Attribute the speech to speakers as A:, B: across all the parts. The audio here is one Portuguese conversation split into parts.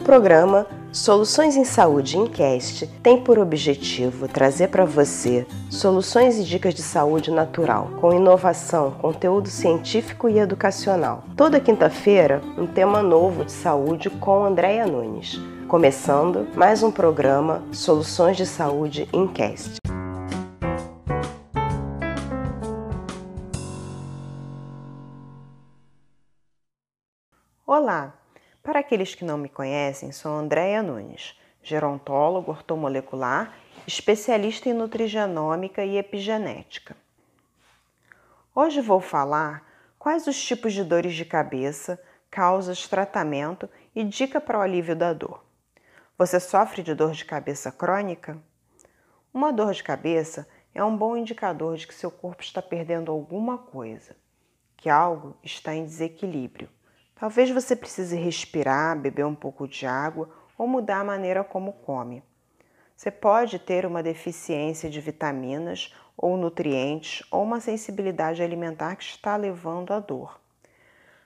A: programa Soluções em Saúde Incast tem por objetivo trazer para você soluções e dicas de saúde natural, com inovação, conteúdo científico e educacional. Toda quinta-feira, um tema novo de saúde com Andréia Nunes. Começando mais um programa Soluções de Saúde Incast. Olá! Para aqueles que não me conhecem, sou Andréia Nunes, gerontólogo ortomolecular, especialista em nutrigenômica e epigenética. Hoje vou falar quais os tipos de dores de cabeça, causas, tratamento e dica para o alívio da dor. Você sofre de dor de cabeça crônica? Uma dor de cabeça é um bom indicador de que seu corpo está perdendo alguma coisa, que algo está em desequilíbrio. Talvez você precise respirar, beber um pouco de água ou mudar a maneira como come. Você pode ter uma deficiência de vitaminas ou nutrientes ou uma sensibilidade alimentar que está levando à dor.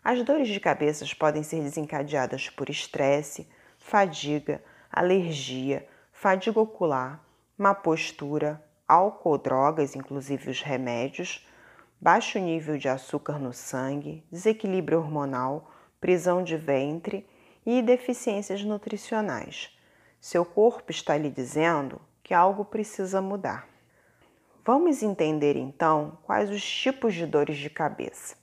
A: As dores de cabeça podem ser desencadeadas por estresse, fadiga, alergia, fadiga ocular, má postura, álcool drogas, inclusive os remédios, baixo nível de açúcar no sangue, desequilíbrio hormonal prisão de ventre e deficiências nutricionais. Seu corpo está lhe dizendo que algo precisa mudar. Vamos entender então quais os tipos de dores de cabeça.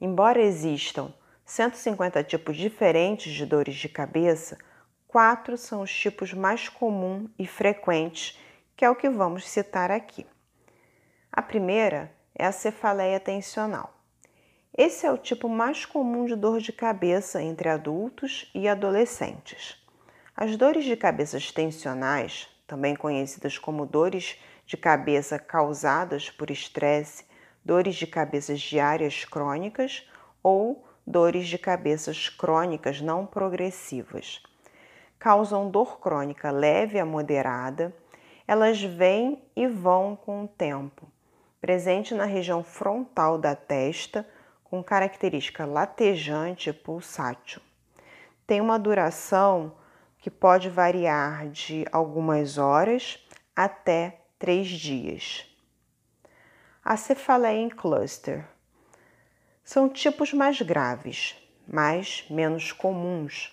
A: Embora existam 150 tipos diferentes de dores de cabeça, quatro são os tipos mais comuns e frequentes, que é o que vamos citar aqui. A primeira é a cefaleia tensional. Esse é o tipo mais comum de dor de cabeça entre adultos e adolescentes. As dores de cabeça tensionais, também conhecidas como dores de cabeça causadas por estresse, dores de cabeças diárias crônicas ou dores de cabeças crônicas não progressivas. Causam dor crônica leve a moderada, elas vêm e vão com o tempo, presente na região frontal da testa com característica latejante e pulsátil. Tem uma duração que pode variar de algumas horas até três dias. A cefaleia em cluster são tipos mais graves, mas menos comuns.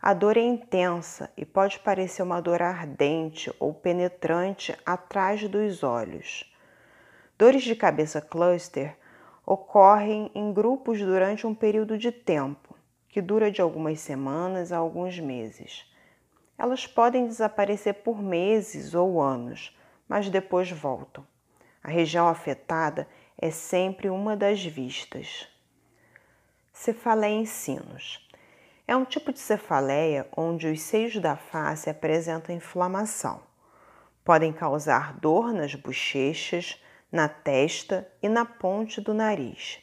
A: A dor é intensa e pode parecer uma dor ardente ou penetrante atrás dos olhos. Dores de cabeça cluster ocorrem em grupos durante um período de tempo, que dura de algumas semanas a alguns meses. Elas podem desaparecer por meses ou anos, mas depois voltam. A região afetada é sempre uma das vistas. Cefaleia em sinos. É um tipo de cefaleia onde os seios da face apresentam inflamação. Podem causar dor nas bochechas, na testa e na ponte do nariz.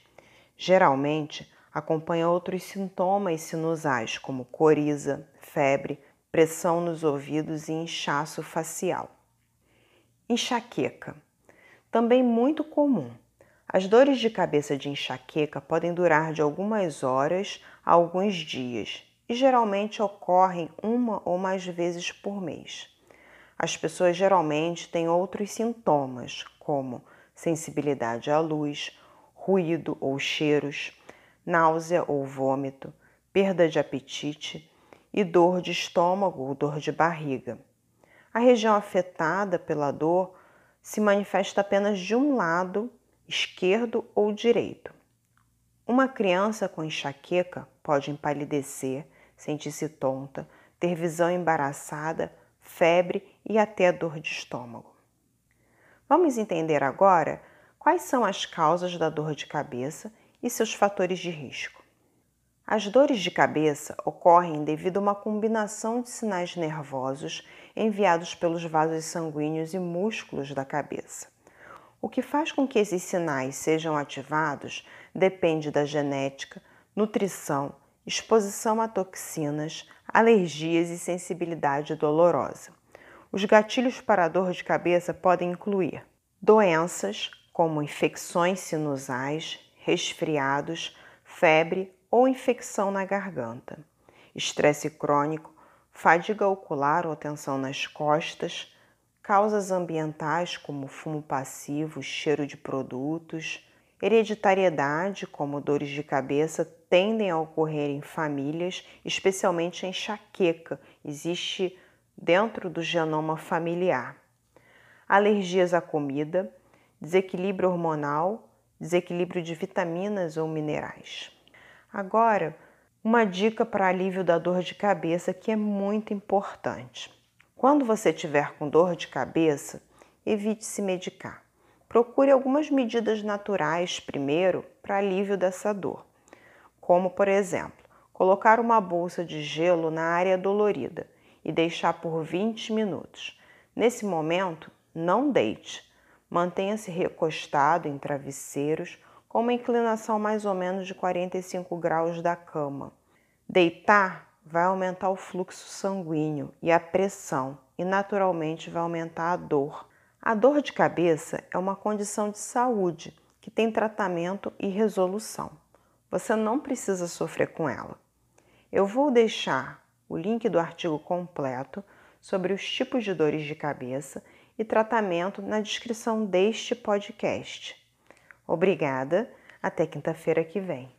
A: Geralmente, acompanha outros sintomas sinusais, como coriza, febre, pressão nos ouvidos e inchaço facial. Enxaqueca. Também muito comum. As dores de cabeça de enxaqueca podem durar de algumas horas a alguns dias e geralmente ocorrem uma ou mais vezes por mês. As pessoas geralmente têm outros sintomas, como sensibilidade à luz, ruído ou cheiros, náusea ou vômito, perda de apetite e dor de estômago ou dor de barriga. A região afetada pela dor se manifesta apenas de um lado, esquerdo ou direito. Uma criança com enxaqueca pode empalidecer, sentir-se tonta, ter visão embaraçada, febre e até dor de estômago. Vamos entender agora quais são as causas da dor de cabeça e seus fatores de risco. As dores de cabeça ocorrem devido a uma combinação de sinais nervosos enviados pelos vasos sanguíneos e músculos da cabeça. O que faz com que esses sinais sejam ativados depende da genética, nutrição, exposição a toxinas, alergias e sensibilidade dolorosa. Os gatilhos para dor de cabeça podem incluir doenças como infecções sinusais, resfriados, febre ou infecção na garganta, estresse crônico, fadiga ocular ou tensão nas costas, causas ambientais como fumo passivo, cheiro de produtos, hereditariedade, como dores de cabeça, tendem a ocorrer em famílias, especialmente enxaqueca, existe dentro do genoma familiar. Alergias à comida, desequilíbrio hormonal, desequilíbrio de vitaminas ou minerais. Agora, uma dica para alívio da dor de cabeça que é muito importante. Quando você tiver com dor de cabeça, evite se medicar. Procure algumas medidas naturais primeiro para alívio dessa dor, como por exemplo, colocar uma bolsa de gelo na área dolorida e deixar por 20 minutos. Nesse momento, não deite. Mantenha-se recostado em travesseiros com uma inclinação mais ou menos de 45 graus da cama. Deitar vai aumentar o fluxo sanguíneo e a pressão, e naturalmente vai aumentar a dor. A dor de cabeça é uma condição de saúde que tem tratamento e resolução. Você não precisa sofrer com ela. Eu vou deixar o link do artigo completo sobre os tipos de dores de cabeça e tratamento na descrição deste podcast. Obrigada, até quinta-feira que vem.